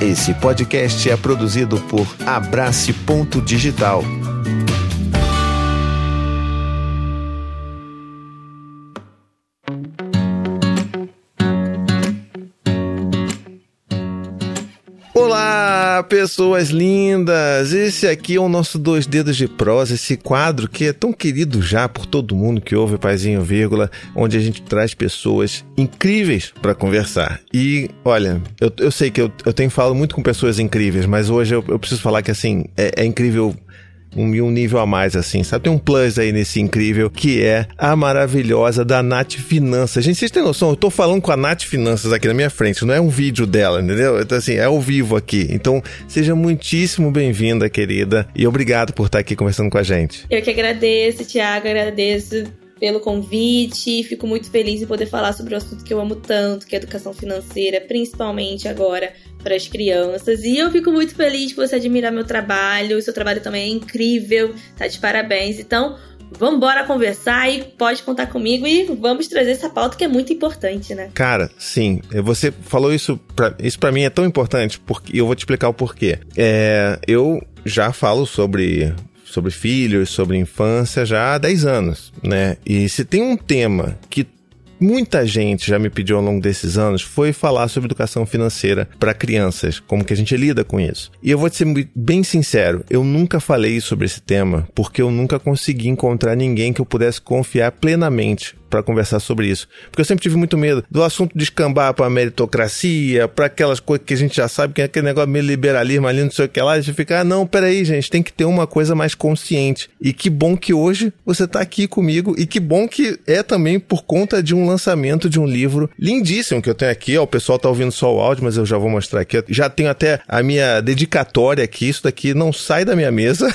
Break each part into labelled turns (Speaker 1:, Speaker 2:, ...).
Speaker 1: Esse podcast é produzido por Abrace Ponto Digital. Olá, pessoas lindas! Esse aqui é o nosso Dois Dedos de Prosa, esse quadro que é tão querido já por todo mundo que ouve Paizinho Vírgula, onde a gente traz pessoas incríveis para conversar. E, olha, eu, eu sei que eu, eu tenho falado muito com pessoas incríveis, mas hoje eu, eu preciso falar que, assim, é, é incrível um, um nível a mais, assim, sabe? Tem um plus aí nesse incrível, que é a maravilhosa da Nath Finanças. Gente, vocês têm noção? Eu tô falando com a Nath Finanças aqui na minha frente, não é um vídeo dela, entendeu? Então, assim, é ao vivo aqui. Então, seja muitíssimo bem-vinda, querida, e obrigado por estar aqui conversando com a gente.
Speaker 2: Eu que agradeço, Tiago, agradeço pelo convite. Fico muito feliz em poder falar sobre o assunto que eu amo tanto, que é educação financeira, principalmente agora para as crianças. E eu fico muito feliz por você admirar meu trabalho. O seu trabalho também é incrível, tá de parabéns. Então, vamos embora conversar e pode contar comigo e vamos trazer essa pauta que é muito importante, né?
Speaker 1: Cara, sim. Você falou isso, isso para mim é tão importante porque eu vou te explicar o porquê. É, eu já falo sobre sobre filhos, sobre infância já há 10 anos, né? E se tem um tema que muita gente já me pediu ao longo desses anos foi falar sobre educação financeira para crianças, como que a gente lida com isso. E eu vou te ser bem sincero, eu nunca falei sobre esse tema porque eu nunca consegui encontrar ninguém que eu pudesse confiar plenamente para conversar sobre isso. Porque eu sempre tive muito medo do assunto descambar para meritocracia, para aquelas coisas que a gente já sabe, que é aquele negócio meio liberalismo ali, não sei o que lá, a gente fica, ah, não, peraí, gente, tem que ter uma coisa mais consciente. E que bom que hoje você tá aqui comigo e que bom que é também por conta de um lançamento de um livro lindíssimo que eu tenho aqui, ó, o pessoal tá ouvindo só o áudio, mas eu já vou mostrar aqui. Já tenho até a minha dedicatória aqui, isso daqui não sai da minha mesa.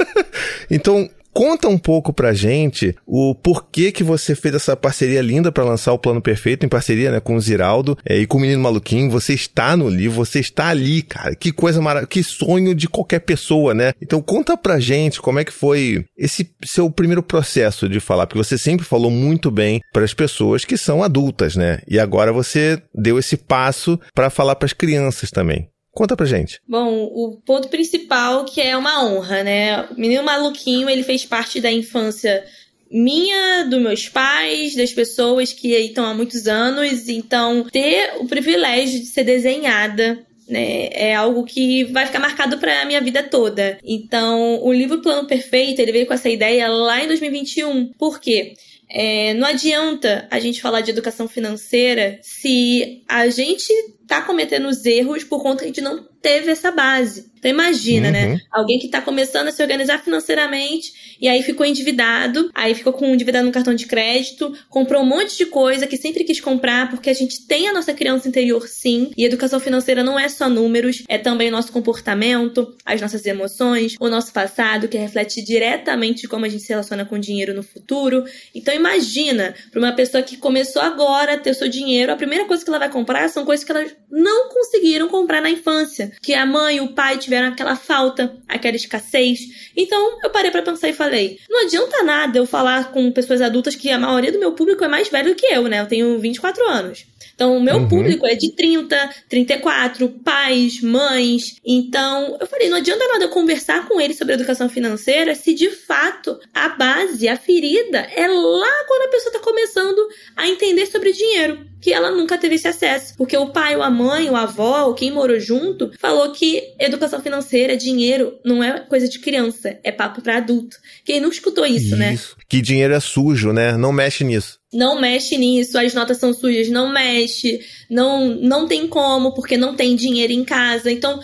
Speaker 1: então, Conta um pouco pra gente o porquê que você fez essa parceria linda para lançar o Plano Perfeito em parceria né, com o Ziraldo é, e com o Menino Maluquinho. Você está no livro, você está ali, cara. Que coisa maravilhosa, que sonho de qualquer pessoa, né? Então conta pra gente como é que foi esse seu primeiro processo de falar, porque você sempre falou muito bem para as pessoas que são adultas, né? E agora você deu esse passo para falar para as crianças também. Conta pra gente.
Speaker 2: Bom, o ponto principal que é uma honra, né? O menino maluquinho, ele fez parte da infância minha, dos meus pais, das pessoas que aí estão há muitos anos. Então, ter o privilégio de ser desenhada né, é algo que vai ficar marcado para a minha vida toda. Então, o livro Plano Perfeito, ele veio com essa ideia lá em 2021. Por quê? É, não adianta a gente falar de educação financeira se a gente tá cometendo os erros por conta de não teve essa base. Então imagina, né? uhum. né? Alguém que tá começando a se organizar financeiramente e aí ficou endividado, aí ficou com endividado no cartão de crédito, comprou um monte de coisa que sempre quis comprar, porque a gente tem a nossa criança interior sim, e educação financeira não é só números, é também o nosso comportamento, as nossas emoções, o nosso passado, que reflete diretamente como a gente se relaciona com o dinheiro no futuro. Então imagina, para uma pessoa que começou agora a ter o seu dinheiro, a primeira coisa que ela vai comprar são coisas que ela não conseguiram comprar na infância. Que a mãe e o pai tiveram aquela falta, aquela escassez. Então eu parei para pensar e falei: não adianta nada eu falar com pessoas adultas que a maioria do meu público é mais velho do que eu, né? Eu tenho 24 anos. Então, o meu uhum. público é de 30, 34, pais, mães. Então, eu falei, não adianta nada eu conversar com eles sobre educação financeira se de fato a base, a ferida, é lá quando a pessoa está começando a entender sobre dinheiro que ela nunca teve esse acesso. Porque o pai, ou a mãe, o avó, ou quem morou junto, falou que educação financeira, dinheiro, não é coisa de criança, é papo para adulto. Quem não escutou isso, isso, né?
Speaker 1: Que dinheiro é sujo, né? Não mexe nisso.
Speaker 2: Não mexe nisso, as notas são sujas, não mexe, não, não tem como, porque não tem dinheiro em casa. Então,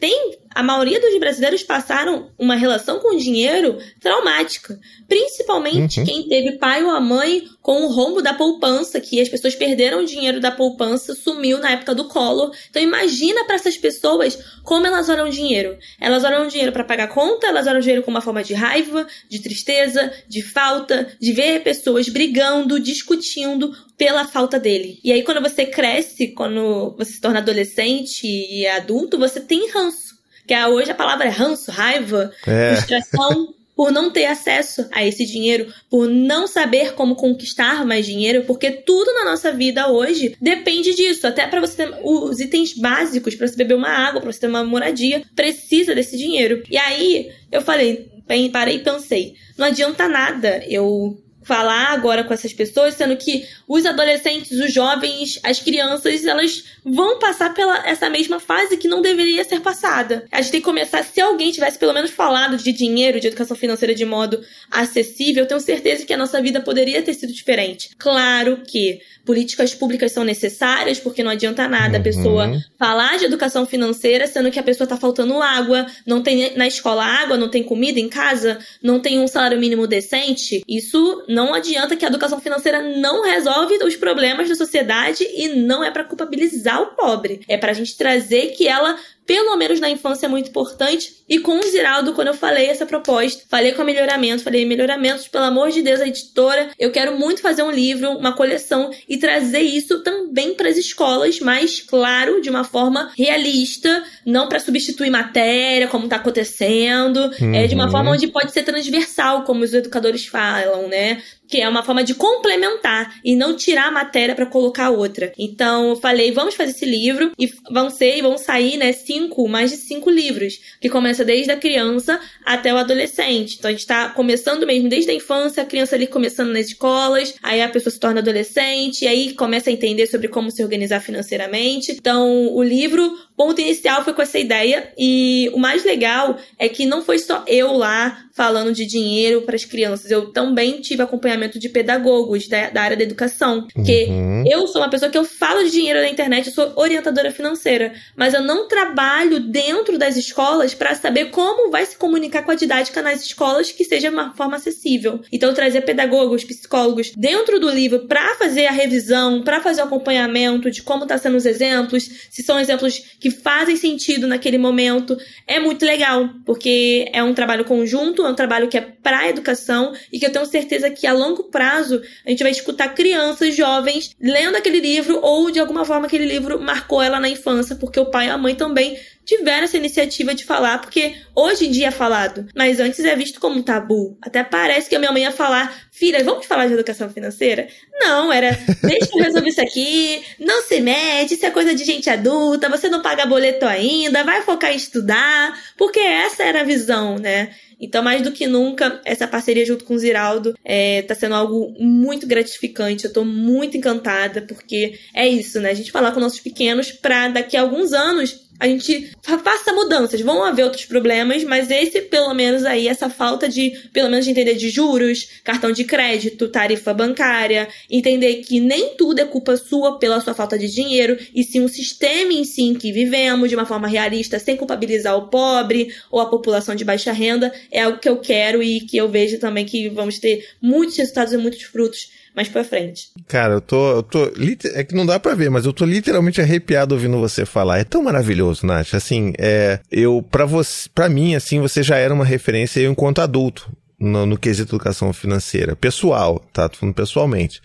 Speaker 2: tem a maioria dos brasileiros passaram uma relação com o dinheiro traumática. Principalmente uhum. quem teve pai ou a mãe com o rombo da poupança, que as pessoas perderam o dinheiro da poupança, sumiu na época do colo. Então imagina para essas pessoas como elas olham o dinheiro. Elas olham o dinheiro para pagar conta, elas olham o dinheiro como uma forma de raiva, de tristeza, de falta, de ver pessoas brigando, discutindo pela falta dele. E aí quando você cresce, quando você se torna adolescente e adulto, você tem ranço que hoje a palavra é ranço, raiva, é. frustração. por não ter acesso a esse dinheiro, por não saber como conquistar mais dinheiro, porque tudo na nossa vida hoje depende disso. Até para você ter os itens básicos, para você beber uma água, para você ter uma moradia, precisa desse dinheiro. E aí eu falei, parei e pensei, não adianta nada eu falar agora com essas pessoas, sendo que os adolescentes, os jovens, as crianças, elas vão passar pela essa mesma fase que não deveria ser passada. A gente tem que começar, se alguém tivesse pelo menos falado de dinheiro, de educação financeira de modo acessível, eu tenho certeza que a nossa vida poderia ter sido diferente. Claro que políticas públicas são necessárias, porque não adianta nada uhum. a pessoa falar de educação financeira, sendo que a pessoa tá faltando água, não tem na escola água, não tem comida em casa, não tem um salário mínimo decente. Isso não adianta que a educação financeira não resolve os problemas da sociedade e não é para culpabilizar o pobre. É para a gente trazer que ela pelo menos na infância, é muito importante. E com o Ziraldo, quando eu falei essa proposta, falei com a Melhoramento, falei, Melhoramentos, pelo amor de Deus, a editora, eu quero muito fazer um livro, uma coleção e trazer isso também para as escolas, mas, claro, de uma forma realista, não para substituir matéria, como está acontecendo, uhum. é de uma forma uhum. onde pode ser transversal, como os educadores falam, né? Que é uma forma de complementar e não tirar a matéria para colocar outra. Então, eu falei, vamos fazer esse livro e vão ser, vão sair, né, cinco, mais de cinco livros, que começa desde a criança até o adolescente. Então, a gente tá começando mesmo desde a infância, a criança ali começando nas escolas, aí a pessoa se torna adolescente, e aí começa a entender sobre como se organizar financeiramente. Então, o livro ponto inicial foi com essa ideia e o mais legal é que não foi só eu lá falando de dinheiro para as crianças, eu também tive acompanhamento de pedagogos da, da área da educação, porque uhum. eu sou uma pessoa que eu falo de dinheiro na internet, eu sou orientadora financeira, mas eu não trabalho dentro das escolas para saber como vai se comunicar com a didática nas escolas que seja de uma forma acessível. Então trazer pedagogos, psicólogos dentro do livro para fazer a revisão, para fazer o acompanhamento de como tá sendo os exemplos, se são exemplos que fazem sentido naquele momento. É muito legal, porque é um trabalho conjunto, é um trabalho que é para a educação e que eu tenho certeza que a longo prazo a gente vai escutar crianças, jovens, lendo aquele livro ou de alguma forma aquele livro marcou ela na infância, porque o pai e a mãe também tiveram essa iniciativa de falar, porque hoje em dia é falado, mas antes é visto como um tabu. Até parece que a minha mãe ia falar, filha, vamos falar de educação financeira? Não, era, deixa eu resolver isso aqui, não se mete, isso é coisa de gente adulta, você não paga boleto ainda, vai focar em estudar, porque essa era a visão, né? Então, mais do que nunca, essa parceria junto com o Ziraldo é, tá sendo algo muito gratificante. Eu tô muito encantada, porque é isso, né? A gente falar com nossos pequenos pra daqui a alguns anos a gente faça mudanças. Vão haver outros problemas, mas esse, pelo menos aí, essa falta de, pelo menos, de entender de juros, cartão de crédito, tarifa bancária, entender que nem tudo é culpa sua pela sua falta de dinheiro, e sim um sistema em si em que vivemos de uma forma realista, sem culpabilizar o pobre ou a população de baixa renda, é algo que eu quero e que eu vejo também que vamos ter muitos resultados e muitos frutos mais pra frente.
Speaker 1: Cara, eu tô. Eu tô é que não dá pra ver, mas eu tô literalmente arrepiado ouvindo você falar. É tão maravilhoso, Nath. Assim, é. Eu, pra você, pra mim, assim, você já era uma referência eu enquanto adulto. No, no quesito educação financeira. Pessoal, tá? Tô falando pessoalmente.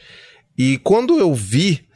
Speaker 1: E quando eu vi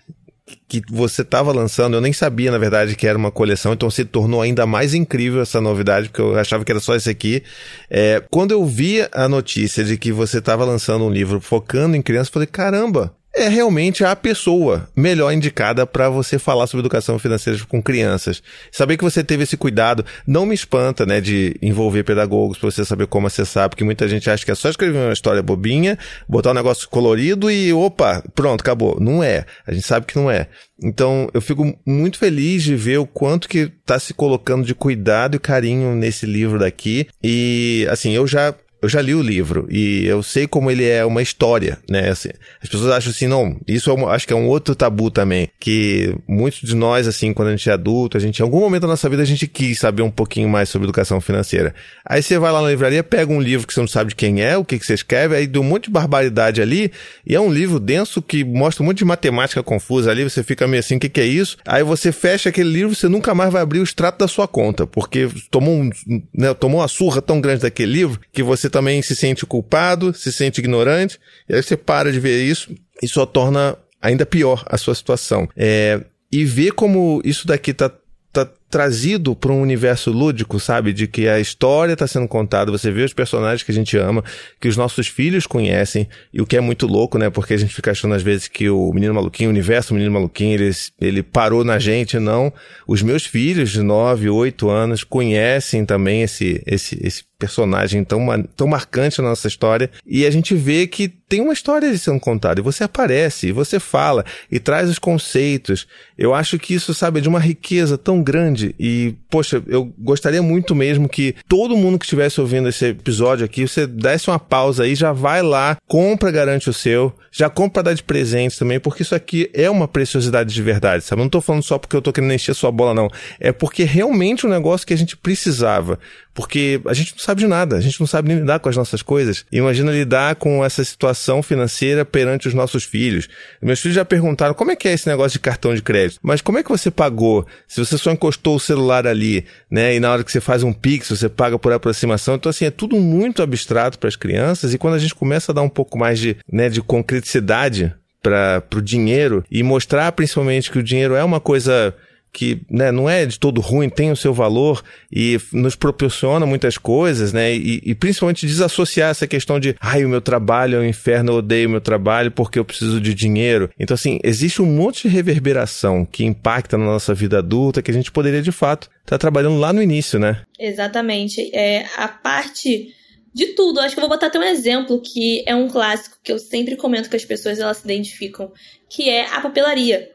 Speaker 1: que você estava lançando, eu nem sabia, na verdade, que era uma coleção, então se tornou ainda mais incrível essa novidade, porque eu achava que era só esse aqui. É, quando eu vi a notícia de que você estava lançando um livro focando em crianças, eu falei, caramba, é realmente a pessoa melhor indicada para você falar sobre educação financeira com crianças. Saber que você teve esse cuidado não me espanta, né, de envolver pedagogos para você saber como acessar, porque muita gente acha que é só escrever uma história bobinha, botar um negócio colorido e opa, pronto, acabou. Não é. A gente sabe que não é. Então, eu fico muito feliz de ver o quanto que está se colocando de cuidado e carinho nesse livro daqui. E, assim, eu já eu já li o livro e eu sei como ele é uma história, né? Assim, as pessoas acham assim, não, isso é um, acho que é um outro tabu também, que muitos de nós, assim, quando a gente é adulto, a gente, em algum momento da nossa vida, a gente quis saber um pouquinho mais sobre educação financeira. Aí você vai lá na livraria, pega um livro que você não sabe de quem é, o que, que você escreve, aí deu um monte de barbaridade ali, e é um livro denso que mostra um monte de matemática confusa ali, você fica meio assim, o que, que é isso? Aí você fecha aquele livro, você nunca mais vai abrir o extrato da sua conta, porque tomou um, né, tomou uma surra tão grande daquele livro que você também se sente culpado, se sente ignorante, e aí você para de ver isso e só torna ainda pior a sua situação. É, e ver como isso daqui tá, tá trazido para um universo lúdico, sabe? De que a história está sendo contada, você vê os personagens que a gente ama, que os nossos filhos conhecem, e o que é muito louco, né? Porque a gente fica achando às vezes que o Menino Maluquinho, o universo Menino Maluquinho, ele, ele parou na gente, não. Os meus filhos de 9, 8 anos conhecem também esse, esse, esse personagem tão, tão marcante na nossa história. E a gente vê que tem uma história sendo contada. E você aparece, e você fala, e traz os conceitos. Eu acho que isso, sabe, é de uma riqueza tão grande. E, poxa, eu gostaria muito mesmo que todo mundo que estivesse ouvindo esse episódio aqui, você desse uma pausa aí, já vai lá, compra, garante o seu, já compra pra dar de presente também, porque isso aqui é uma preciosidade de verdade, sabe? Eu não tô falando só porque eu tô querendo encher sua bola, não. É porque realmente um negócio que a gente precisava. Porque a gente não sabe de nada, a gente não sabe nem lidar com as nossas coisas. Imagina lidar com essa situação financeira perante os nossos filhos. Meus filhos já perguntaram como é que é esse negócio de cartão de crédito. Mas como é que você pagou? Se você só encostou o celular ali, né? E na hora que você faz um pix, você paga por aproximação. Então, assim, é tudo muito abstrato para as crianças. E quando a gente começa a dar um pouco mais de, né, de concreticidade para o dinheiro e mostrar principalmente que o dinheiro é uma coisa que né, não é de todo ruim, tem o seu valor e nos proporciona muitas coisas, né? E, e, principalmente desassociar essa questão de ai, o meu trabalho é um inferno, eu odeio o meu trabalho porque eu preciso de dinheiro. Então, assim, existe um monte de reverberação que impacta na nossa vida adulta que a gente poderia, de fato, estar tá trabalhando lá no início, né?
Speaker 2: Exatamente. É, a parte de tudo. Acho que eu vou botar até um exemplo que é um clássico que eu sempre comento que as pessoas elas se identificam, que é a papelaria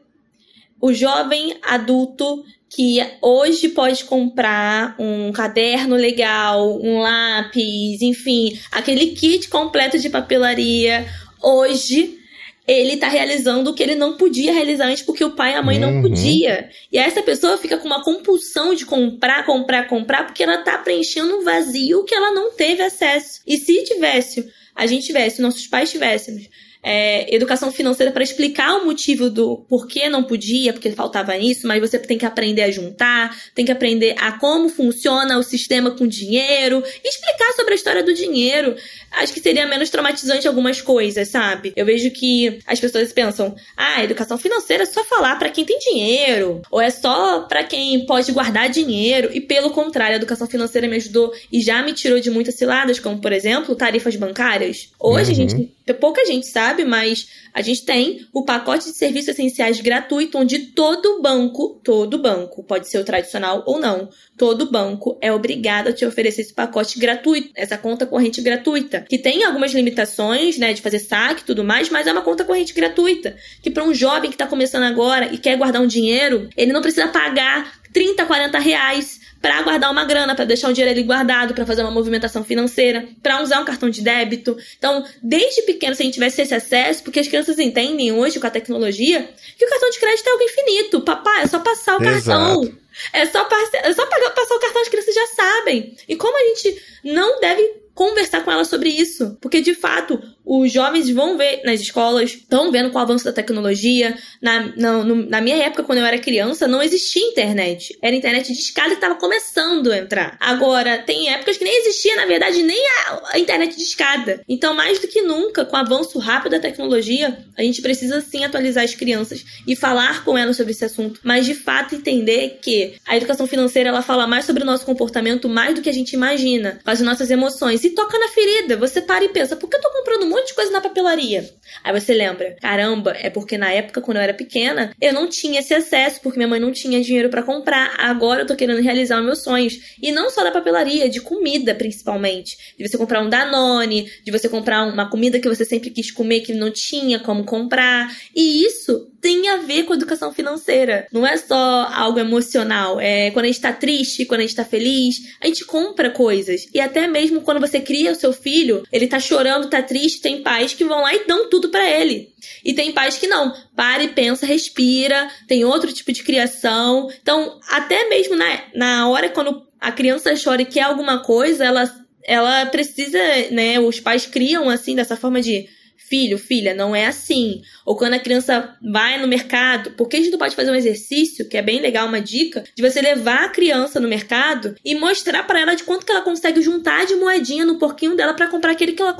Speaker 2: o jovem adulto que hoje pode comprar um caderno legal, um lápis, enfim, aquele kit completo de papelaria, hoje ele está realizando o que ele não podia realizar antes porque o pai e a mãe uhum. não podia. E essa pessoa fica com uma compulsão de comprar, comprar, comprar, porque ela está preenchendo um vazio que ela não teve acesso. E se tivesse, a gente tivesse, nossos pais tivéssemos é, educação financeira para explicar o motivo do porquê não podia, porque faltava isso, mas você tem que aprender a juntar, tem que aprender a como funciona o sistema com dinheiro, explicar sobre a história do dinheiro. Acho que seria menos traumatizante algumas coisas, sabe? Eu vejo que as pessoas pensam: ah, educação financeira é só falar para quem tem dinheiro, ou é só para quem pode guardar dinheiro. E pelo contrário, a educação financeira me ajudou e já me tirou de muitas ciladas, como por exemplo, tarifas bancárias. Hoje uhum. a gente pouca gente sabe, mas a gente tem o pacote de serviços essenciais gratuito, onde todo banco, todo banco, pode ser o tradicional ou não, todo banco é obrigado a te oferecer esse pacote gratuito, essa conta corrente gratuita, que tem algumas limitações, né, de fazer saque e tudo mais, mas é uma conta corrente gratuita, que para um jovem que está começando agora e quer guardar um dinheiro, ele não precisa pagar 30, 40 reais para guardar uma grana, para deixar o dinheiro ali guardado, para fazer uma movimentação financeira, para usar um cartão de débito. Então, desde pequeno, se a gente tivesse esse acesso, porque as crianças entendem hoje com a tecnologia que o cartão de crédito é algo infinito. Papai, é só passar o Exato. cartão. É só, é só passar o cartão, as crianças já sabem. E como a gente não deve conversar com elas sobre isso. Porque, de fato, os jovens vão ver nas escolas, estão vendo com o avanço da tecnologia. Na, na, na, minha época, quando eu era criança, não existia internet. Era internet de escada que estava começando a entrar. Agora, tem épocas que nem existia, na verdade, nem a, a, internet de escada. Então, mais do que nunca, com o avanço rápido da tecnologia, a gente precisa sim atualizar as crianças e falar com elas sobre esse assunto. Mas, de fato, entender que a educação financeira ela fala mais sobre o nosso comportamento, mais do que a gente imagina, com as nossas emoções. Toca na ferida. Você para e pensa, por que eu tô comprando um monte de coisa na papelaria. Aí você lembra, caramba, é porque na época, quando eu era pequena, eu não tinha esse acesso, porque minha mãe não tinha dinheiro para comprar. Agora eu tô querendo realizar os meus sonhos. E não só da papelaria, de comida, principalmente. De você comprar um Danone, de você comprar uma comida que você sempre quis comer, que não tinha como comprar. E isso tem a ver com educação financeira. Não é só algo emocional. É quando a gente tá triste, quando a gente tá feliz, a gente compra coisas. E até mesmo quando você cria o seu filho, ele tá chorando, tá triste, tem pais que vão lá e dão tudo para ele. E tem pais que não. Para e pensa, respira, tem outro tipo de criação. Então, até mesmo na, na hora quando a criança chora e quer alguma coisa, ela, ela precisa, né? Os pais criam assim, dessa forma de filho, filha, não é assim. Ou quando a criança vai no mercado, porque a gente não pode fazer um exercício, que é bem legal, uma dica, de você levar a criança no mercado e mostrar para ela de quanto que ela consegue juntar de moedinha no porquinho dela para comprar aquele que ela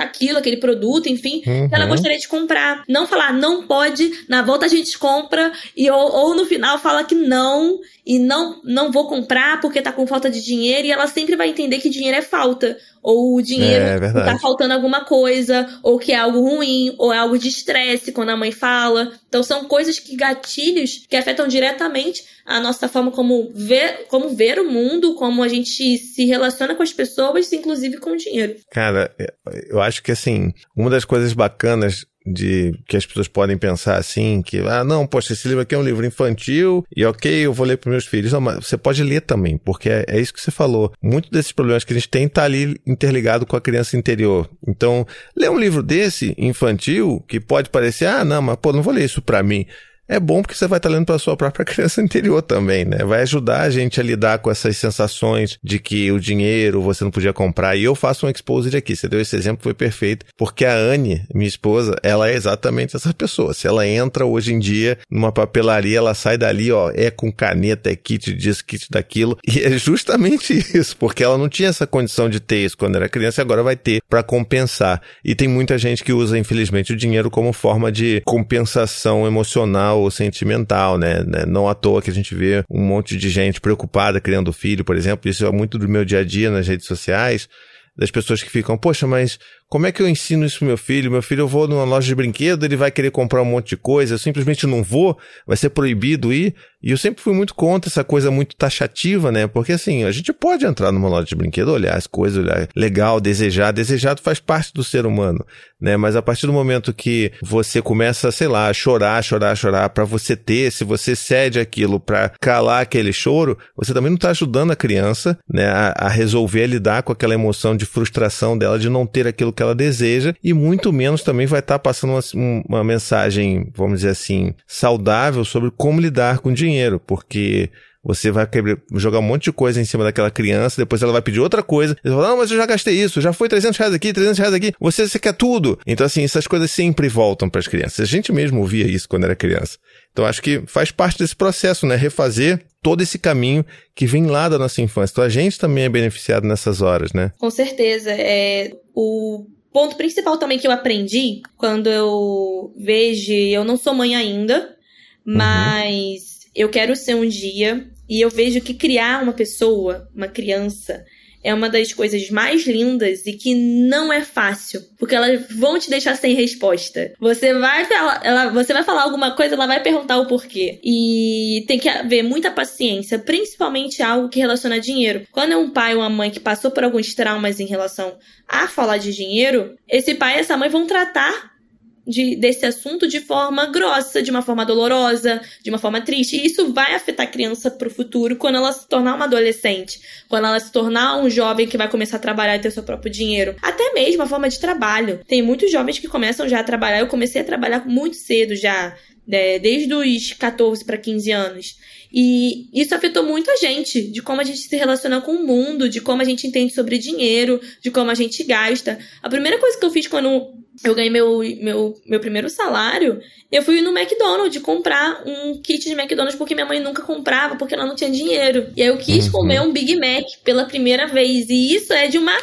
Speaker 2: aquilo, aquele produto, enfim, uhum. que ela uhum. gostaria de comprar. Não falar, não pode, na volta a gente compra, e ou, ou no final fala que não, e não, não vou comprar porque tá com falta de dinheiro, e ela sempre vai entender que dinheiro é falta. Ou o dinheiro é, tá faltando alguma coisa, ou que é algo ruim, ou é algo de estresse quando a mãe fala. Então são coisas que gatilhos que afetam diretamente a nossa forma como ver, como ver o mundo, como a gente se relaciona com as pessoas, inclusive com o dinheiro.
Speaker 1: Cara, eu acho que assim, uma das coisas bacanas de que as pessoas podem pensar assim, que, ah, não, poxa, esse livro aqui é um livro infantil e ok, eu vou ler para meus filhos. Não, mas você pode ler também, porque é, é isso que você falou. Muitos desses problemas que a gente tem tá ali interligado com a criança interior. Então, ler um livro desse, infantil, que pode parecer, ah, não, mas pô, não vou ler isso para mim é bom porque você vai estar lendo para sua própria criança interior também, né? Vai ajudar a gente a lidar com essas sensações de que o dinheiro você não podia comprar. E eu faço um exposed aqui. Você deu esse exemplo, foi perfeito. Porque a Anne, minha esposa, ela é exatamente essa pessoa. Se ela entra hoje em dia numa papelaria, ela sai dali, ó, é com caneta, é kit disso, kit daquilo. E é justamente isso, porque ela não tinha essa condição de ter isso quando era criança e agora vai ter para compensar. E tem muita gente que usa, infelizmente, o dinheiro como forma de compensação emocional ou sentimental, né? né? Não à toa que a gente vê um monte de gente preocupada criando filho, por exemplo. Isso é muito do meu dia a dia nas redes sociais das pessoas que ficam, poxa, mas como é que eu ensino isso pro meu filho? Meu filho, eu vou numa loja de brinquedo, ele vai querer comprar um monte de coisa, eu simplesmente não vou, vai ser proibido ir. E eu sempre fui muito contra essa coisa muito taxativa, né? Porque assim, a gente pode entrar numa loja de brinquedo, olhar as coisas, olhar legal, desejar, desejado faz parte do ser humano, né? Mas a partir do momento que você começa, sei lá, a chorar, chorar, chorar para você ter, se você cede aquilo para calar aquele choro, você também não tá ajudando a criança, né, a, a resolver a lidar com aquela emoção de frustração dela de não ter aquilo que ela deseja e muito menos também vai estar tá passando uma, uma mensagem, vamos dizer assim, saudável sobre como lidar com dinheiro, porque você vai jogar um monte de coisa em cima daquela criança, depois ela vai pedir outra coisa. Você fala, não, mas eu já gastei isso, já foi 300 reais aqui, 300 reais aqui. Você, você quer tudo. Então, assim, essas coisas sempre voltam para as crianças. A gente mesmo ouvia isso quando era criança. Então, acho que faz parte desse processo, né? Refazer todo esse caminho que vem lá da nossa infância. Então, a gente também é beneficiado nessas horas, né?
Speaker 2: Com certeza. É, o ponto principal também que eu aprendi quando eu vejo, eu não sou mãe ainda, uhum. mas uhum. eu quero ser um dia e eu vejo que criar uma pessoa, uma criança, é uma das coisas mais lindas e que não é fácil, porque elas vão te deixar sem resposta. Você vai falar, ela, você vai falar alguma coisa, ela vai perguntar o porquê. E tem que haver muita paciência, principalmente algo que relaciona a dinheiro. Quando é um pai ou uma mãe que passou por alguns traumas em relação a falar de dinheiro, esse pai e essa mãe vão tratar de, desse assunto de forma grossa, de uma forma dolorosa, de uma forma triste. E isso vai afetar a criança pro futuro quando ela se tornar uma adolescente, quando ela se tornar um jovem que vai começar a trabalhar e ter seu próprio dinheiro. Até mesmo a forma de trabalho. Tem muitos jovens que começam já a trabalhar. Eu comecei a trabalhar muito cedo já, né, desde os 14 para 15 anos. E isso afetou muito a gente, de como a gente se relaciona com o mundo, de como a gente entende sobre dinheiro, de como a gente gasta. A primeira coisa que eu fiz quando eu ganhei meu, meu, meu primeiro salário, eu fui no McDonald's comprar um kit de McDonald's porque minha mãe nunca comprava, porque ela não tinha dinheiro. E aí eu quis uhum. comer um Big Mac pela primeira vez. E isso é de uma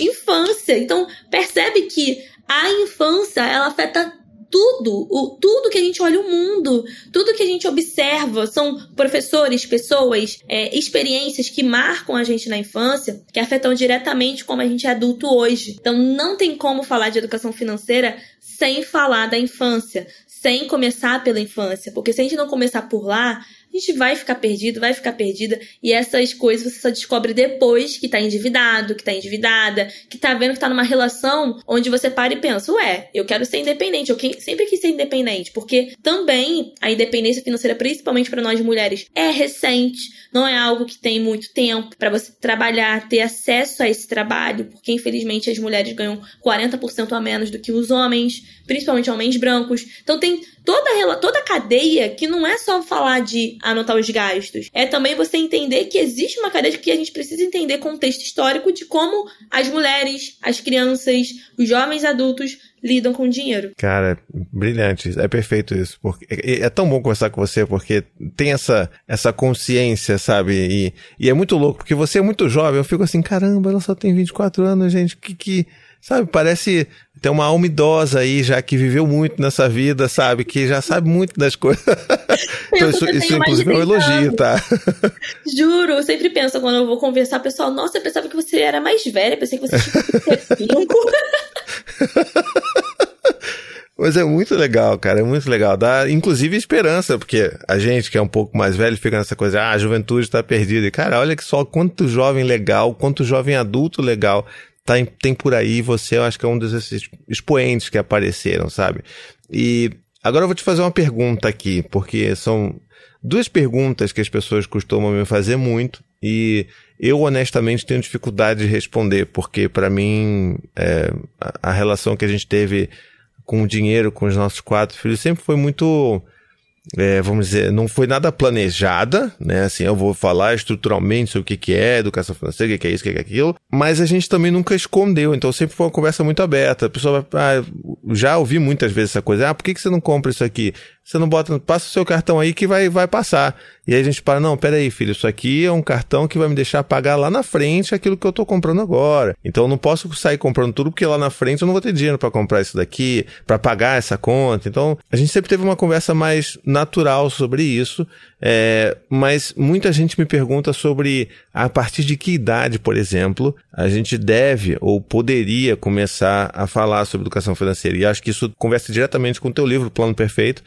Speaker 2: infância. Então, percebe que a infância, ela afeta tudo, o, tudo que a gente olha o mundo, tudo que a gente observa, são professores, pessoas, é, experiências que marcam a gente na infância, que afetam diretamente como a gente é adulto hoje. Então não tem como falar de educação financeira sem falar da infância, sem começar pela infância, porque se a gente não começar por lá, a gente vai ficar perdido, vai ficar perdida. E essas coisas você só descobre depois que tá endividado, que tá endividada, que tá vendo que tá numa relação onde você para e pensa, ué, eu quero ser independente, eu sempre quis ser independente. Porque também a independência financeira, principalmente para nós mulheres, é recente, não é algo que tem muito tempo para você trabalhar, ter acesso a esse trabalho, porque infelizmente as mulheres ganham 40% a menos do que os homens, principalmente homens brancos. Então tem toda, toda a cadeia que não é só falar de anotar os gastos, é também você entender que existe uma cadeia que a gente precisa entender contexto histórico de como as mulheres, as crianças, os jovens adultos lidam com dinheiro.
Speaker 1: Cara, brilhante. É perfeito isso. Porque é, é tão bom conversar com você porque tem essa, essa consciência, sabe? E, e é muito louco, porque você é muito jovem. Eu fico assim, caramba, ela só tem 24 anos, gente. Que, que, sabe, parece ter uma alma idosa aí, já que viveu muito nessa vida, sabe? Que já sabe muito das coisas. então, isso, isso inclusive, é um elogio, tá?
Speaker 2: Juro, eu sempre penso quando eu vou conversar, pessoal, nossa, eu pensava que você era mais velha, pensei que você tinha cinco.
Speaker 1: Mas é muito legal, cara, é muito legal. Dá, inclusive, esperança, porque a gente que é um pouco mais velho fica nessa coisa, ah, a juventude está perdida. E, cara, olha que só quanto jovem legal, quanto jovem adulto legal tá em, tem por aí. Você, eu acho que é um desses expoentes que apareceram, sabe? E agora eu vou te fazer uma pergunta aqui, porque são duas perguntas que as pessoas costumam me fazer muito e eu honestamente tenho dificuldade de responder, porque para mim é, a relação que a gente teve com o dinheiro, com os nossos quatro filhos, sempre foi muito é, vamos dizer, não foi nada planejada, né? Assim, eu vou falar estruturalmente sobre o que, que é educação financeira, o que, é isso, o que, que é aquilo, mas a gente também nunca escondeu, então sempre foi uma conversa muito aberta. A pessoa vai, ah, já ouvi muitas vezes essa coisa, ah, por que, que você não compra isso aqui? Você não bota, passa o seu cartão aí que vai, vai passar. E aí a gente para, não, peraí, filho, isso aqui é um cartão que vai me deixar pagar lá na frente aquilo que eu tô comprando agora. Então eu não posso sair comprando tudo porque lá na frente eu não vou ter dinheiro para comprar isso daqui, para pagar essa conta. Então a gente sempre teve uma conversa mais natural sobre isso. É, mas muita gente me pergunta sobre a partir de que idade, por exemplo, a gente deve ou poderia começar a falar sobre educação financeira. E acho que isso conversa diretamente com o teu livro, Plano Perfeito,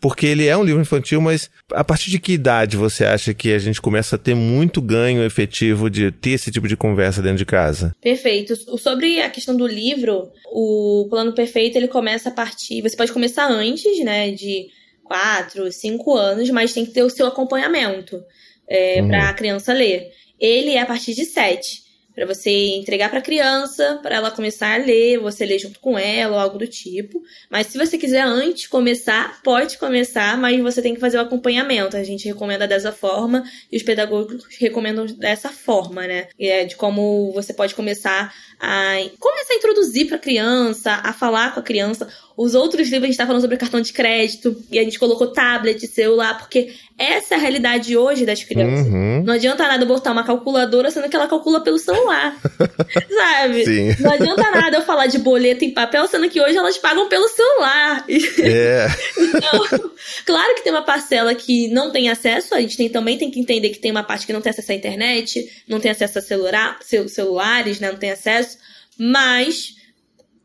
Speaker 1: porque ele é um livro infantil, mas a partir de que idade você acha que a gente começa a ter muito ganho efetivo de ter esse tipo de conversa dentro de casa?
Speaker 2: Perfeito. Sobre a questão do livro, o plano perfeito ele começa a partir. Você pode começar antes, né? De quatro, cinco anos, mas tem que ter o seu acompanhamento é, uhum. para a criança ler. Ele é a partir de sete para você entregar para a criança, para ela começar a ler, você ler junto com ela ou algo do tipo. Mas se você quiser antes começar, pode começar, mas você tem que fazer o acompanhamento. A gente recomenda dessa forma e os pedagogos recomendam dessa forma, né? É de como você pode começar a começar a introduzir para a criança, a falar com a criança. Os outros livros a gente está falando sobre cartão de crédito e a gente colocou tablet, celular, porque essa é a realidade hoje das crianças. Uhum. Não adianta nada botar uma calculadora, sendo que ela calcula pelo celular. sabe? Sim. Não adianta nada eu falar de boleto em papel, sendo que hoje elas pagam pelo celular. É. então, claro que tem uma parcela que não tem acesso, a gente tem, também tem que entender que tem uma parte que não tem acesso à internet, não tem acesso a celular, celulares, né? Não tem acesso. Mas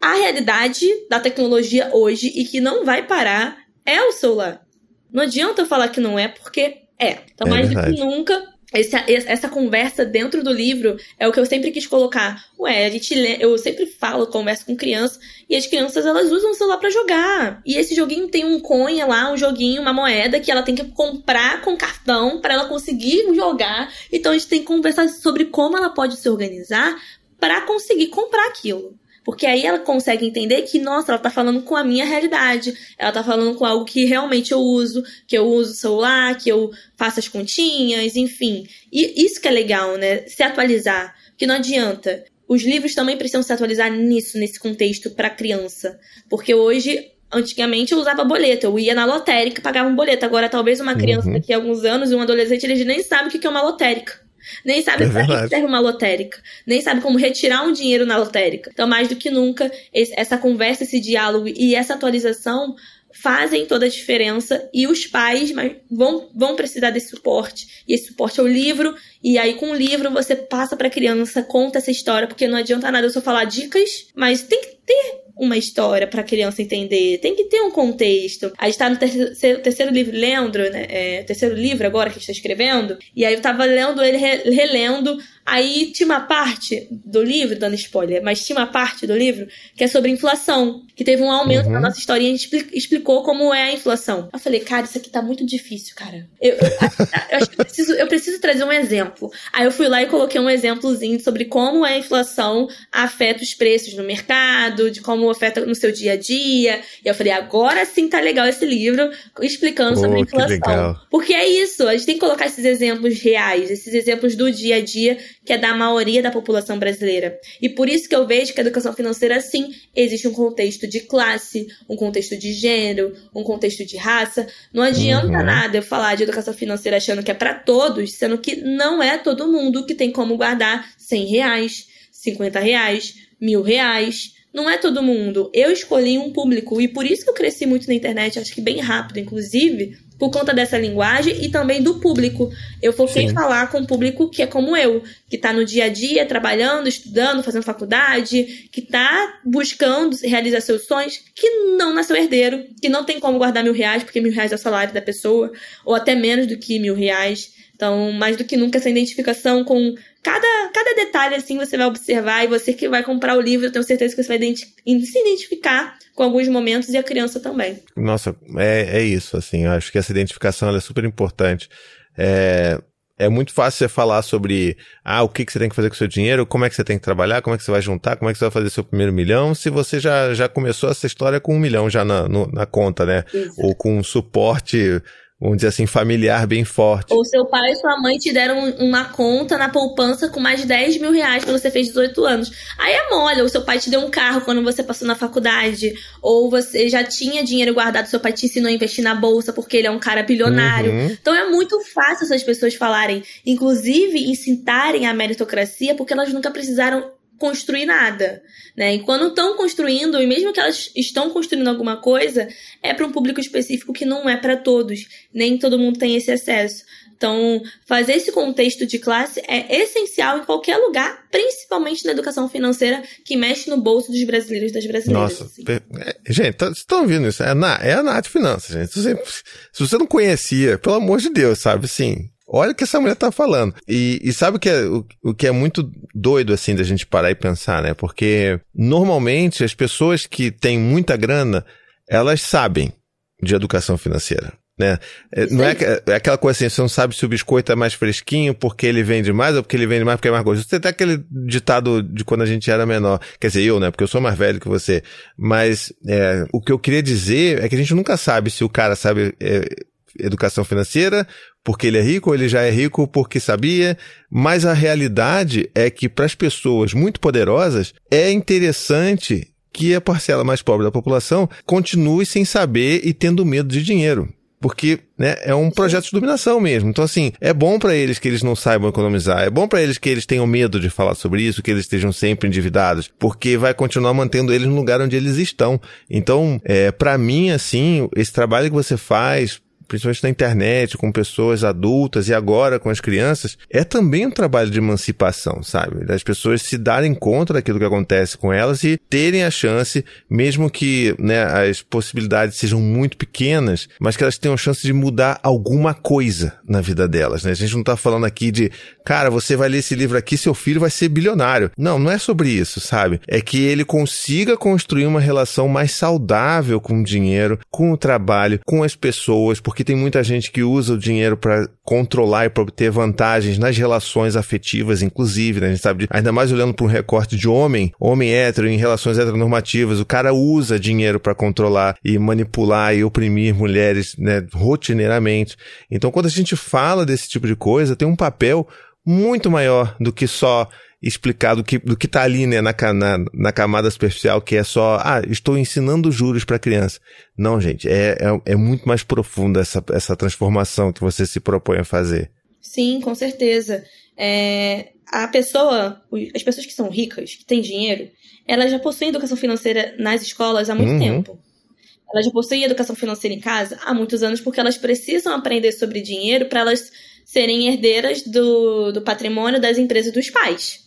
Speaker 2: a realidade da tecnologia hoje e que não vai parar é o celular. Não adianta eu falar que não é, porque é. Então, é mais verdade. do que nunca, essa, essa conversa dentro do livro é o que eu sempre quis colocar. Ué, a gente eu sempre falo, converso com crianças, e as crianças elas usam o celular para jogar. E esse joguinho tem um coin lá, um joguinho, uma moeda que ela tem que comprar com cartão para ela conseguir jogar. Então a gente tem que conversar sobre como ela pode se organizar para conseguir comprar aquilo. Porque aí ela consegue entender que, nossa, ela tá falando com a minha realidade. Ela tá falando com algo que realmente eu uso, que eu uso o celular, que eu faço as continhas, enfim. E isso que é legal, né? Se atualizar. Que não adianta. Os livros também precisam se atualizar nisso, nesse contexto para criança. Porque hoje antigamente eu usava boleto, eu ia na lotérica e pagava um boleto. Agora, talvez uma criança uhum. daqui a alguns anos e um adolescente, eles nem sabem o que é uma lotérica. Nem sabe é para que serve uma lotérica. Nem sabe como retirar um dinheiro na lotérica. Então, mais do que nunca, essa conversa, esse diálogo e essa atualização fazem toda a diferença e os pais vão, vão precisar desse suporte. E esse suporte é o livro, e aí com o livro você passa para a criança, conta essa história, porque não adianta nada eu só falar dicas, mas tem que ter uma história para a criança entender, tem que ter um contexto. A gente tá no terceiro, terceiro livro lendo, né? É, terceiro livro agora que a gente tá escrevendo, e aí eu tava lendo ele, relendo Aí tinha uma parte do livro, dando spoiler, mas tinha uma parte do livro que é sobre inflação, que teve um aumento uhum. na nossa história e a gente explicou como é a inflação. Eu falei, cara, isso aqui tá muito difícil, cara. Eu, eu, eu acho que eu preciso, eu preciso trazer um exemplo. Aí eu fui lá e coloquei um exemplozinho sobre como a inflação afeta os preços no mercado, de como afeta no seu dia a dia. E eu falei, agora sim tá legal esse livro explicando sobre a inflação. Porque é isso, a gente tem que colocar esses exemplos reais, esses exemplos do dia a dia que é da maioria da população brasileira. E por isso que eu vejo que a educação financeira, sim, existe um contexto de classe, um contexto de gênero, um contexto de raça. Não adianta uhum. nada eu falar de educação financeira achando que é para todos, sendo que não é todo mundo que tem como guardar 100 reais, 50 reais, mil reais. Não é todo mundo. Eu escolhi um público e por isso que eu cresci muito na internet, acho que bem rápido, inclusive, por conta dessa linguagem e também do público. Eu foquei em falar com um público que é como eu, que está no dia a dia, trabalhando, estudando, fazendo faculdade, que está buscando realizar seus sonhos, que não nasceu herdeiro, que não tem como guardar mil reais, porque mil reais é o salário da pessoa, ou até menos do que mil reais. Então, mais do que nunca, essa identificação com cada, cada detalhe, assim, você vai observar e você que vai comprar o livro, eu tenho certeza que você vai identi se identificar com alguns momentos e a criança também.
Speaker 1: Nossa, é, é isso, assim, eu acho que essa identificação é super importante. É, é muito fácil você falar sobre ah, o que, que você tem que fazer com o seu dinheiro, como é que você tem que trabalhar, como é que você vai juntar, como é que você vai fazer seu primeiro milhão, se você já, já começou essa história com um milhão já na, no, na conta, né? Isso. Ou com um suporte vamos dizer assim, familiar bem forte.
Speaker 2: Ou seu pai e sua mãe te deram uma conta na poupança com mais de 10 mil reais quando você fez 18 anos. Aí é mole, ou seu pai te deu um carro quando você passou na faculdade, ou você já tinha dinheiro guardado, seu pai te ensinou a investir na bolsa porque ele é um cara bilionário. Uhum. Então é muito fácil essas pessoas falarem, inclusive incitarem a meritocracia, porque elas nunca precisaram construir nada, né? E quando estão construindo, e mesmo que elas estão construindo alguma coisa, é para um público específico que não é para todos, nem todo mundo tem esse acesso. Então, fazer esse contexto de classe é essencial em qualquer lugar, principalmente na educação financeira, que mexe no bolso dos brasileiros e das brasileiras.
Speaker 1: Nossa, assim. É, gente, tá, vocês estão ouvindo isso? É a, Na, é a Nath Finanças, gente. Se você, se você não conhecia, pelo amor de Deus, sabe? Sim, Olha o que essa mulher tá falando. E, e sabe o que, é, o, o, que é muito doido, assim, da gente parar e pensar, né? Porque, normalmente, as pessoas que têm muita grana, elas sabem de educação financeira. Né? É, não é, é, aquela coisa assim, você não sabe se o biscoito é mais fresquinho porque ele vende mais ou porque ele vende mais porque é mais gostoso. Você tem aquele ditado de quando a gente era menor. Quer dizer, eu, né? Porque eu sou mais velho que você. Mas é, o que eu queria dizer é que a gente nunca sabe se o cara sabe é, educação financeira porque ele é rico ou ele já é rico porque sabia, mas a realidade é que para as pessoas muito poderosas é interessante que a parcela mais pobre da população continue sem saber e tendo medo de dinheiro. Porque né, é um projeto de dominação mesmo. Então, assim, é bom para eles que eles não saibam economizar. É bom para eles que eles tenham medo de falar sobre isso, que eles estejam sempre endividados. Porque vai continuar mantendo eles no lugar onde eles estão. Então, é, para mim, assim, esse trabalho que você faz principalmente na internet, com pessoas adultas e agora com as crianças, é também um trabalho de emancipação, sabe? Das pessoas se darem conta daquilo que acontece com elas e terem a chance, mesmo que né, as possibilidades sejam muito pequenas, mas que elas tenham a chance de mudar alguma coisa na vida delas, né? A gente não está falando aqui de, cara, você vai ler esse livro aqui, seu filho vai ser bilionário. Não, não é sobre isso, sabe? É que ele consiga construir uma relação mais saudável com o dinheiro, com o trabalho, com as pessoas, tem muita gente que usa o dinheiro para controlar e para obter vantagens nas relações afetivas, inclusive, né? A gente sabe, de, ainda mais olhando para um recorte de homem, homem hétero em relações heteronormativas, o cara usa dinheiro para controlar e manipular e oprimir mulheres, né, rotineiramente. Então, quando a gente fala desse tipo de coisa, tem um papel muito maior do que só explicar do que, do que tá ali, né, na, na, na camada superficial, que é só, ah, estou ensinando juros para criança. Não, gente, é, é, é muito mais profunda essa, essa transformação que você se propõe a fazer.
Speaker 2: Sim, com certeza. É, a pessoa, as pessoas que são ricas, que têm dinheiro, elas já possuem educação financeira nas escolas há muito uhum. tempo. Elas já possuem educação financeira em casa há muitos anos porque elas precisam aprender sobre dinheiro para elas serem herdeiras do, do patrimônio das empresas dos pais.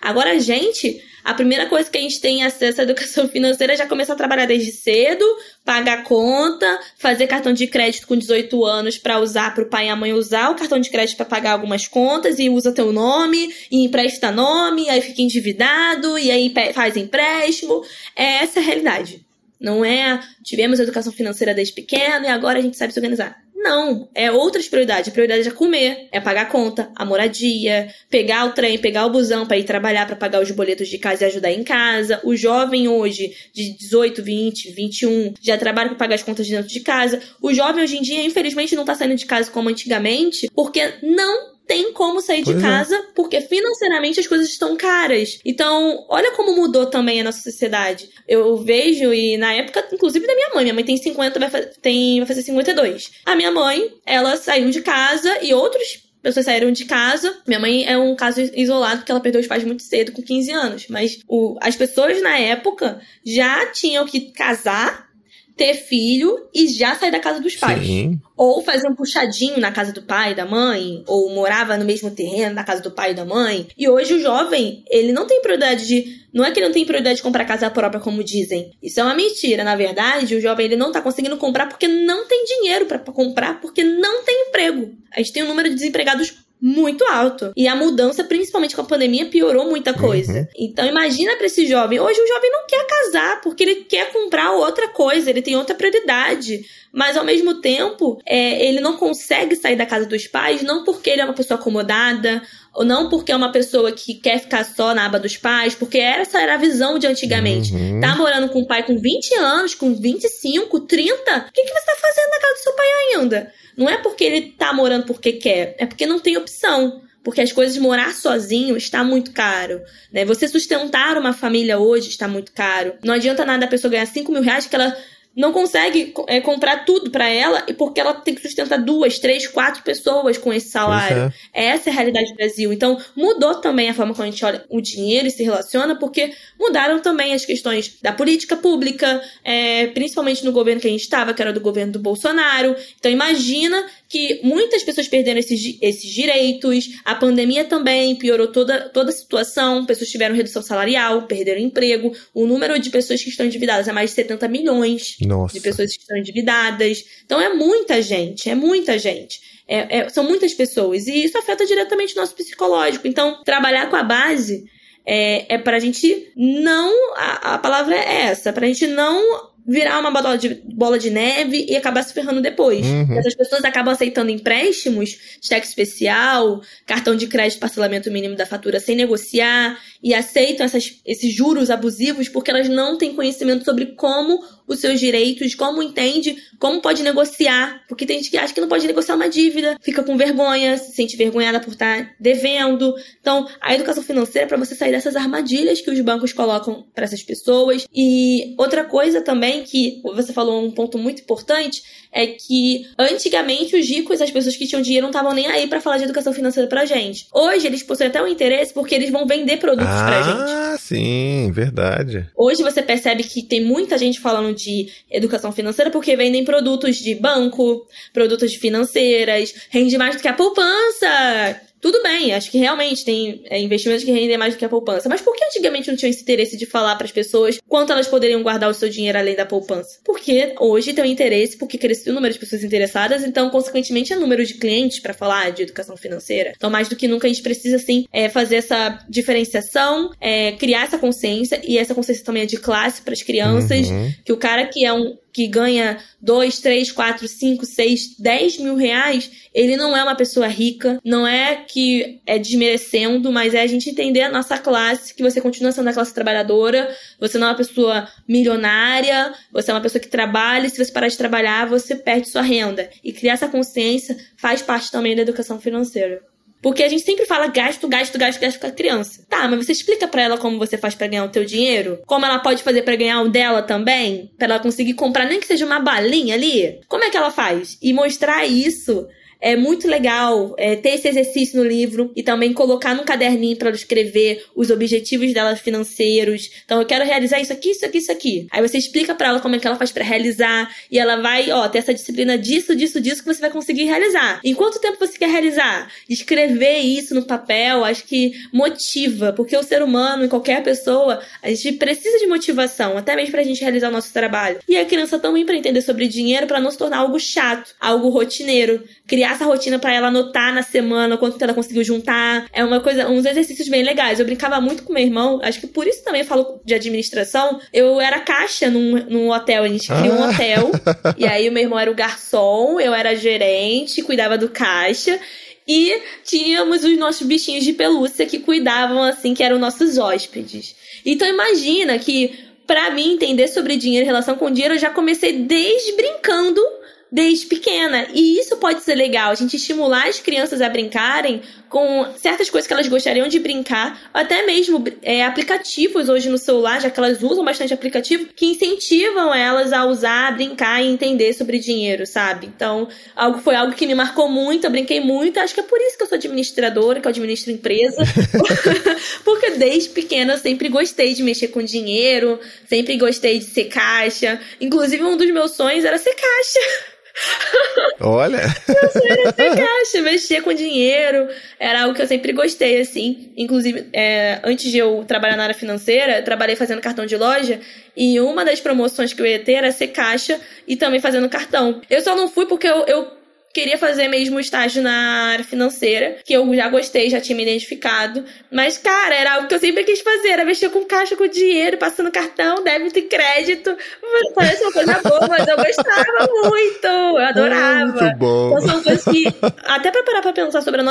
Speaker 2: Agora, a gente, a primeira coisa que a gente tem acesso à educação financeira é já começar a trabalhar desde cedo, pagar conta, fazer cartão de crédito com 18 anos para usar para o pai e a mãe usar o cartão de crédito para pagar algumas contas e usa teu nome e empresta nome, aí fica endividado e aí faz empréstimo. É essa a realidade. Não é tivemos educação financeira desde pequeno e agora a gente sabe se organizar. Não, é outras prioridades. A prioridade é comer, é pagar a conta, a moradia, pegar o trem, pegar o busão para ir trabalhar, para pagar os boletos de casa e ajudar em casa. O jovem hoje, de 18, 20, 21, já trabalha para pagar as contas dentro de casa. O jovem hoje em dia, infelizmente, não tá saindo de casa como antigamente, porque não tem como sair pois de é. casa, é. porque financeiramente as coisas estão caras. Então, olha como mudou também a nossa sociedade. Eu vejo, e na época, inclusive da minha mãe, minha mãe tem 50, vai, tem, vai fazer 52. A minha mãe, ela saiu de casa e outros pessoas saíram de casa. Minha mãe é um caso isolado porque ela perdeu os pais muito cedo, com 15 anos. Mas o, as pessoas na época já tinham que casar, ter filho e já sair da casa dos pais. Sim. Ou fazer um puxadinho na casa do pai e da mãe, ou morava no mesmo terreno na casa do pai e da mãe. E hoje o jovem, ele não tem prioridade de. Não é que ele não tem prioridade de comprar casa própria, como dizem. Isso é uma mentira. Na verdade, o jovem ele não tá conseguindo comprar porque não tem dinheiro para comprar, porque não tem emprego. A gente tem um número de desempregados muito alto. E a mudança, principalmente com a pandemia, piorou muita coisa. Uhum. Então imagina para esse jovem, hoje o jovem não quer casar porque ele quer comprar outra coisa, ele tem outra prioridade. Mas ao mesmo tempo, é, ele não consegue sair da casa dos pais, não porque ele é uma pessoa acomodada, não porque é uma pessoa que quer ficar só na aba dos pais, porque essa era a visão de antigamente. Uhum. Tá morando com o pai com 20 anos, com 25, 30, o que, que você tá fazendo na casa do seu pai ainda? Não é porque ele tá morando porque quer, é porque não tem opção. Porque as coisas morar sozinho está muito caro. Né? Você sustentar uma família hoje está muito caro. Não adianta nada a pessoa ganhar 5 mil reais que ela não consegue é, comprar tudo para ela e porque ela tem que sustentar duas, três, quatro pessoas com esse salário. É. Essa é a realidade do Brasil. Então, mudou também a forma como a gente olha o dinheiro e se relaciona, porque mudaram também as questões da política pública, é, principalmente no governo que a gente estava, que era do governo do Bolsonaro. Então, imagina que muitas pessoas perderam esses, esses direitos, a pandemia também piorou toda, toda a situação, pessoas tiveram redução salarial, perderam emprego, o número de pessoas que estão endividadas é mais de 70 milhões Nossa. de pessoas que estão endividadas. Então é muita gente, é muita gente. É, é, são muitas pessoas e isso afeta diretamente o nosso psicológico. Então, trabalhar com a base é, é pra gente não. A, a palavra é essa, pra gente não virar uma bola de, bola de neve e acabar se ferrando depois. Uhum. Essas pessoas acabam aceitando empréstimos, cheque especial, cartão de crédito, parcelamento mínimo da fatura sem negociar e aceitam essas, esses juros abusivos porque elas não têm conhecimento sobre como os seus direitos, como entende, como pode negociar. Porque tem gente que acha que não pode negociar uma dívida, fica com vergonha, se sente vergonhada por estar devendo. Então, a educação financeira é para você sair dessas armadilhas que os bancos colocam para essas pessoas. E outra coisa também que você falou um ponto muito importante é que antigamente os ricos, as pessoas que tinham dinheiro, não estavam nem aí para falar de educação financeira pra gente. Hoje eles possuem até um interesse porque eles vão vender produtos ah, pra gente.
Speaker 1: Ah, sim, verdade.
Speaker 2: Hoje você percebe que tem muita gente falando de educação financeira porque vendem produtos de banco, produtos financeiras, rende mais do que a poupança. Tudo bem, acho que realmente tem é, investimentos que rendem mais do que a poupança. Mas por que antigamente não tinha esse interesse de falar para as pessoas quanto elas poderiam guardar o seu dinheiro além da poupança? Porque hoje tem um interesse, porque cresceu o número de pessoas interessadas, então, consequentemente, é número de clientes para falar de educação financeira. Então, mais do que nunca, a gente precisa, sim, é, fazer essa diferenciação, é, criar essa consciência, e essa consciência também é de classe para as crianças, uhum. que o cara que é um que ganha 2, 3, 4, 5, 6, 10 mil reais, ele não é uma pessoa rica, não é que é desmerecendo, mas é a gente entender a nossa classe, que você continua sendo a classe trabalhadora, você não é uma pessoa milionária, você é uma pessoa que trabalha, e se você parar de trabalhar, você perde sua renda. E criar essa consciência faz parte também da educação financeira. Porque a gente sempre fala gasto, gasto, gasto, gasto com a criança. Tá, mas você explica para ela como você faz para ganhar o teu dinheiro? Como ela pode fazer para ganhar o dela também? Para ela conseguir comprar nem que seja uma balinha ali? Como é que ela faz? E mostrar isso é muito legal é, ter esse exercício no livro e também colocar num caderninho para ela escrever os objetivos dela financeiros. Então, eu quero realizar isso aqui, isso aqui, isso aqui. Aí você explica para ela como é que ela faz para realizar e ela vai, ó, ter essa disciplina disso, disso, disso que você vai conseguir realizar. Em quanto tempo você quer realizar? Escrever isso no papel, acho que motiva, porque o ser humano e qualquer pessoa, a gente precisa de motivação, até mesmo pra gente realizar o nosso trabalho. E a criança também para entender sobre dinheiro, para não se tornar algo chato, algo rotineiro. Criar essa rotina para ela anotar na semana quanto ela conseguiu juntar. É uma coisa, uns exercícios bem legais. Eu brincava muito com meu irmão, acho que por isso também eu falo de administração. Eu era caixa num, num hotel, a gente criou ah. um hotel. e aí o meu irmão era o garçom, eu era gerente, cuidava do caixa. E tínhamos os nossos bichinhos de pelúcia que cuidavam, assim, que eram nossos hóspedes. Então imagina que, para mim, entender sobre dinheiro e relação com dinheiro, eu já comecei desde brincando desde pequena. E isso pode ser legal, a gente estimular as crianças a brincarem com certas coisas que elas gostariam de brincar, até mesmo é, aplicativos hoje no celular, já que elas usam bastante aplicativo, que incentivam elas a usar, a brincar e entender sobre dinheiro, sabe? Então, algo foi algo que me marcou muito, eu brinquei muito, acho que é por isso que eu sou administradora, que eu administro empresa, porque desde pequena eu sempre gostei de mexer com dinheiro, sempre gostei de ser caixa, inclusive um dos meus sonhos era ser caixa.
Speaker 1: Olha!
Speaker 2: Meu sonho era ser caixa, mexer com dinheiro. Era algo que eu sempre gostei, assim. Inclusive, é, antes de eu trabalhar na área financeira, trabalhei fazendo cartão de loja. E uma das promoções que eu ia ter era ser caixa e também fazendo cartão. Eu só não fui porque eu, eu queria fazer mesmo estágio na área financeira, que eu já gostei, já tinha me identificado. Mas, cara, era algo que eu sempre quis fazer, era mexer com caixa, com dinheiro, passando cartão, débito e crédito. Parece uma coisa boa, mas eu gostava muito, eu adorava.
Speaker 1: Muito bom.
Speaker 2: Então são coisas que, até pra parar pra pensar sobre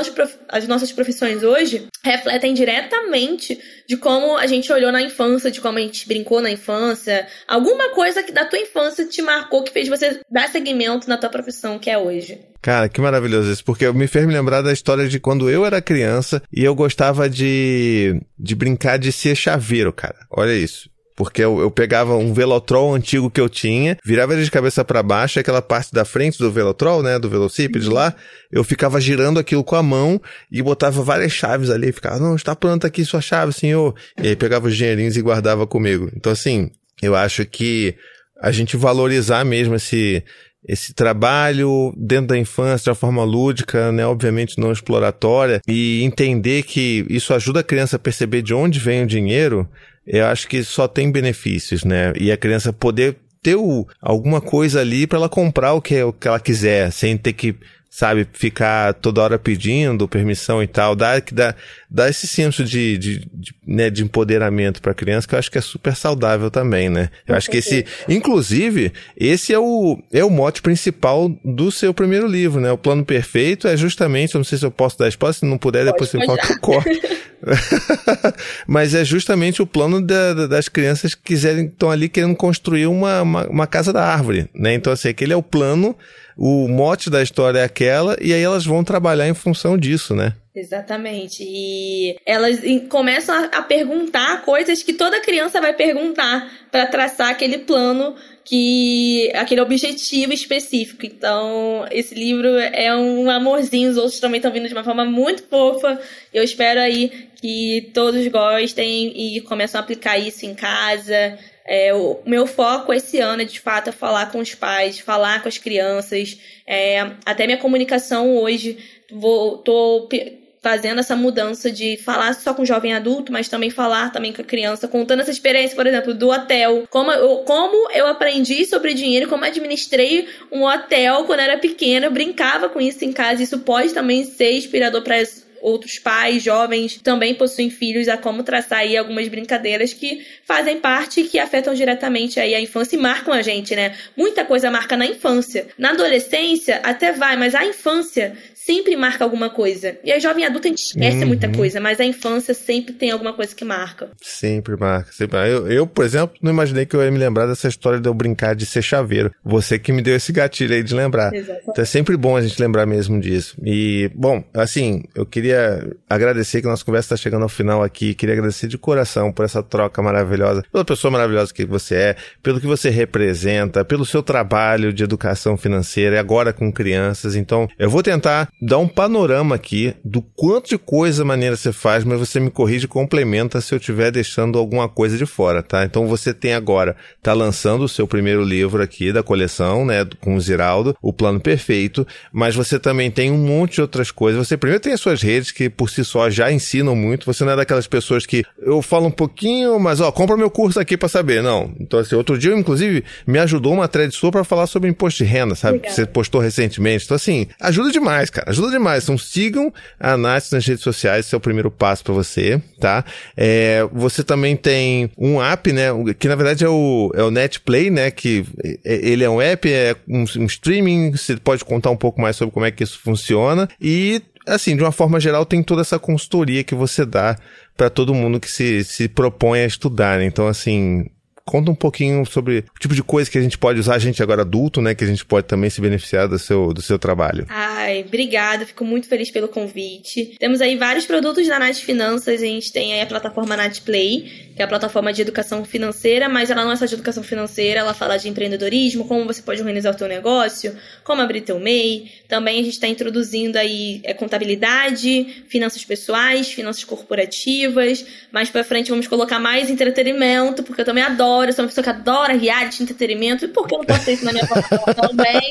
Speaker 2: as nossas profissões hoje, refletem diretamente de como a gente olhou na infância, de como a gente brincou na infância. Alguma coisa que da tua infância te marcou, que fez você dar seguimento na tua profissão que é hoje.
Speaker 1: Cara, que maravilhoso isso, porque me fez me lembrar da história de quando eu era criança e eu gostava de, de brincar de ser chaveiro, cara. Olha isso. Porque eu, eu, pegava um Velotrol antigo que eu tinha, virava ele de cabeça para baixo, aquela parte da frente do Velotrol, né, do velocípede lá, eu ficava girando aquilo com a mão e botava várias chaves ali, ficava, não, está pronta aqui sua chave, senhor. E aí pegava os dinheirinhos e guardava comigo. Então assim, eu acho que a gente valorizar mesmo esse, esse trabalho dentro da infância de uma forma lúdica, né, obviamente não exploratória, e entender que isso ajuda a criança a perceber de onde vem o dinheiro, eu acho que só tem benefícios, né? E a criança poder ter o, alguma coisa ali para ela comprar o que, o que ela quiser, sem ter que sabe, ficar toda hora pedindo permissão e tal, dá, dá, dá esse senso de, de, de, né, de empoderamento para a criança que eu acho que é super saudável também, né? Eu acho que esse, inclusive, esse é o, é o mote principal do seu primeiro livro, né? O plano perfeito é justamente, eu não sei se eu posso dar espaço, se não puder, depois você fala que eu corto. Mas é justamente o plano da, das crianças que quiserem, estão ali querendo construir uma, uma, uma casa da árvore, né? Então, assim, aquele é o plano o mote da história é aquela, e aí elas vão trabalhar em função disso, né?
Speaker 2: Exatamente. E elas começam a, perguntar coisas que toda criança vai perguntar para traçar aquele plano que aquele objetivo específico. Então, esse livro é um amorzinho, os outros também estão vindo de uma forma muito fofa. Eu espero aí que todos gostem e começem a aplicar isso em casa. É, o meu foco esse ano é de fato é falar com os pais, falar com as crianças. É, até minha comunicação hoje, vou, tô fazendo essa mudança de falar só com o jovem adulto, mas também falar também com a criança, contando essa experiência, por exemplo, do hotel. Como eu, como eu aprendi sobre dinheiro, como administrei um hotel quando era pequena, eu brincava com isso em casa. Isso pode também ser inspirador para outros pais, jovens, também possuem filhos, a como traçar aí algumas brincadeiras que fazem parte e que afetam diretamente aí a infância e marcam a gente, né? Muita coisa marca na infância. Na adolescência até vai, mas a infância sempre marca alguma coisa. E a jovem adulta a gente esquece uhum. muita coisa, mas a infância sempre tem alguma coisa que marca.
Speaker 1: Sempre marca. Sempre. Eu, eu, por exemplo, não imaginei que eu ia me lembrar dessa história de eu brincar de ser chaveiro. Você que me deu esse gatilho aí de lembrar. Então é sempre bom a gente lembrar mesmo disso. E, bom, assim, eu queria agradecer que a nossa conversa está chegando ao final aqui. Queria agradecer de coração por essa troca maravilhosa, pela pessoa maravilhosa que você é, pelo que você representa, pelo seu trabalho de educação financeira e agora com crianças. Então, eu vou tentar dar um panorama aqui do quanto de coisa maneira você faz, mas você me corrige e complementa se eu estiver deixando alguma coisa de fora, tá? Então você tem agora, tá lançando o seu primeiro livro aqui da coleção, né, com o Ziraldo, o Plano Perfeito, mas você também tem um monte de outras coisas. Você primeiro tem as suas redes que por si só já ensinam muito, você não é daquelas pessoas que eu falo um pouquinho, mas ó, compra meu curso aqui para saber. Não. Então assim, outro dia, inclusive, me ajudou uma thread sua para falar sobre imposto de renda, sabe? Que você postou recentemente. Então assim, ajuda demais, cara ajuda demais. Então sigam a Nath nas redes sociais, esse é o primeiro passo para você, tá? É, você também tem um app, né? Que na verdade é o, é o Netplay, né? Que é, ele é um app, é um, um streaming, você pode contar um pouco mais sobre como é que isso funciona. E assim, de uma forma geral, tem toda essa consultoria que você dá para todo mundo que se, se propõe a estudar. Né? Então, assim, Conta um pouquinho sobre o tipo de coisa que a gente pode usar, a gente agora adulto, né? Que a gente pode também se beneficiar do seu, do seu trabalho.
Speaker 2: Ai, obrigada. Fico muito feliz pelo convite. Temos aí vários produtos da Nath Finanças. A gente tem aí a plataforma Nath Play, que é a plataforma de educação financeira, mas ela não é só de educação financeira, ela fala de empreendedorismo, como você pode organizar o seu negócio, como abrir teu MEI. Também a gente está introduzindo aí é, contabilidade, finanças pessoais, finanças corporativas. Mais para frente vamos colocar mais entretenimento, porque eu também adoro, eu sou uma pessoa que adora reality, entretenimento, e por que eu não posso ter isso na minha plataforma também?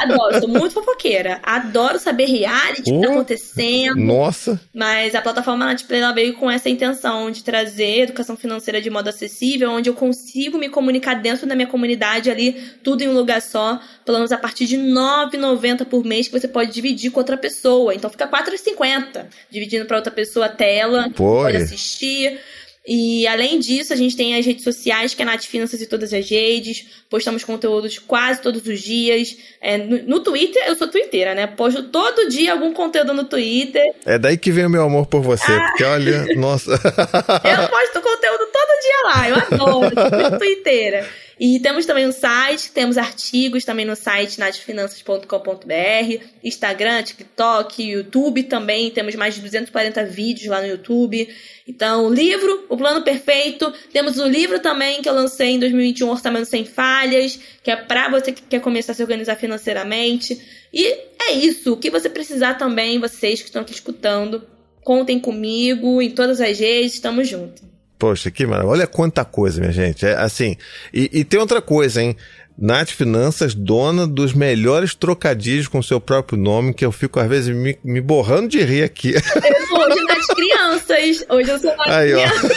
Speaker 2: Adoro, sou muito fofoqueira. Adoro saber reality, o que tá acontecendo.
Speaker 1: Nossa!
Speaker 2: Mas a plataforma Natplay, ela veio com essa intenção de trazer educação financeira de modo acessível, onde eu consigo me comunicar dentro da minha comunidade ali, tudo em um lugar só, planos a partir de R$ 9,90 por mês que você pode dividir com outra pessoa. Então fica R$ 4,50 dividindo para outra pessoa a tela,
Speaker 1: Foi.
Speaker 2: pode assistir. E além disso, a gente tem as redes sociais, que é Nath Finanças e todas as redes. Postamos conteúdos quase todos os dias. É, no, no, Twitter, eu sou twitteira, né? Posto todo dia algum conteúdo no Twitter.
Speaker 1: É daí que vem o meu amor por você, ah. porque olha, nossa.
Speaker 2: eu posto conteúdo dia lá, eu adoro, muito twitteira. E temos também um site, temos artigos também no site natfinanças.com.br, Instagram, TikTok, YouTube também, temos mais de 240 vídeos lá no YouTube. Então, livro, O Plano Perfeito, temos o livro também que eu lancei em 2021, Orçamento Sem Falhas, que é para você que quer começar a se organizar financeiramente. E é isso, o que você precisar também, vocês que estão aqui escutando, contem comigo em todas as redes, estamos juntos.
Speaker 1: Poxa, que maravilha. Olha quanta coisa, minha gente. É assim. E, e tem outra coisa, hein? Nath Finanças, dona dos melhores trocadilhos com seu próprio nome, que eu fico às vezes me, me borrando de rir aqui.
Speaker 2: Eu sou hoje Nath Crianças. Hoje eu sou Nath Aí, Crianças.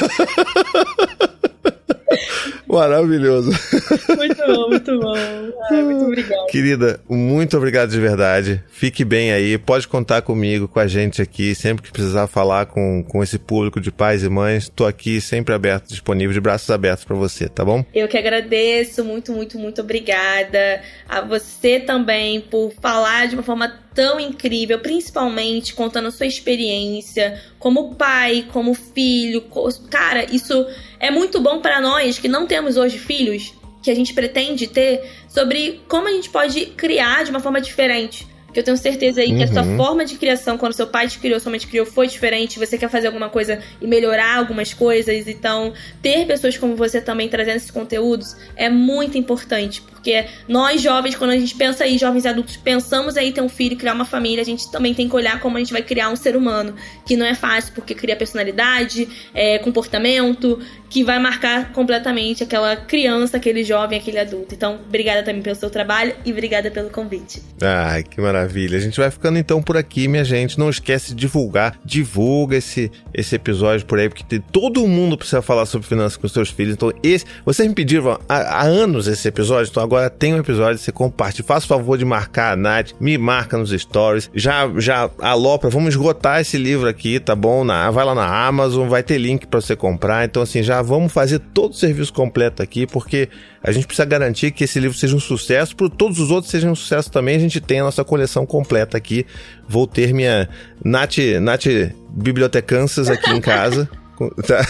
Speaker 1: Maravilhoso.
Speaker 2: Muito bom, muito bom. Ai, muito obrigada.
Speaker 1: Querida, muito obrigado de verdade. Fique bem aí. Pode contar comigo, com a gente aqui. Sempre que precisar falar com, com esse público de pais e mães, estou aqui sempre aberto, disponível, de braços abertos para você, tá bom?
Speaker 2: Eu que agradeço. Muito, muito, muito obrigada. A você também por falar de uma forma tão incrível, principalmente contando a sua experiência como pai, como filho. Cara, isso é muito bom para nós que não temos hoje filhos, que a gente pretende ter, sobre como a gente pode criar de uma forma diferente. Porque eu tenho certeza aí uhum. que a sua uhum. forma de criação, quando seu pai te criou, sua mãe te criou, foi diferente. Você quer fazer alguma coisa e melhorar algumas coisas. Então, ter pessoas como você também trazendo esses conteúdos é muito importante. Porque nós, jovens, quando a gente pensa aí, jovens adultos, pensamos aí ter um filho, criar uma família, a gente também tem que olhar como a gente vai criar um ser humano. Que não é fácil, porque cria personalidade, é, comportamento, que vai marcar completamente aquela criança, aquele jovem, aquele adulto. Então, obrigada também pelo seu trabalho e obrigada pelo convite.
Speaker 1: Ai, que maravilha. A gente vai ficando então por aqui, minha gente. Não esquece de divulgar, divulga esse, esse episódio por aí, porque todo mundo precisa falar sobre finanças com seus filhos. Então, esse, vocês me pediram há, há anos esse episódio, então agora tem um episódio, você compartilha. Faça o favor de marcar a Nath, me marca nos stories. Já, já alopra, vamos esgotar esse livro aqui, tá bom? Na, vai lá na Amazon, vai ter link para você comprar. Então, assim, já vamos fazer todo o serviço completo aqui, porque a gente precisa garantir que esse livro seja um sucesso, para todos os outros sejam um sucesso também. A gente tem a nossa coleção completa aqui. Vou ter minha Nath, Nath Bibliotecanças aqui em casa. Tá.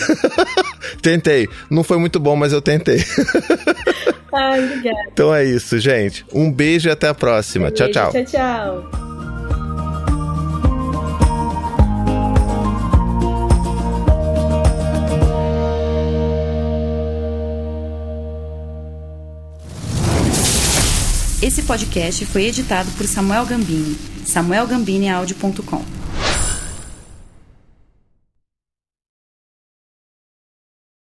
Speaker 1: tentei. Não foi muito bom, mas eu tentei.
Speaker 2: Ai, obrigada.
Speaker 1: Então é isso, gente. Um beijo e até a próxima.
Speaker 2: Um
Speaker 1: tchau,
Speaker 2: beijo, tchau. Tchau, tchau.
Speaker 3: Esse podcast foi editado por Samuel Gambini, samuelgambiniaudio.com.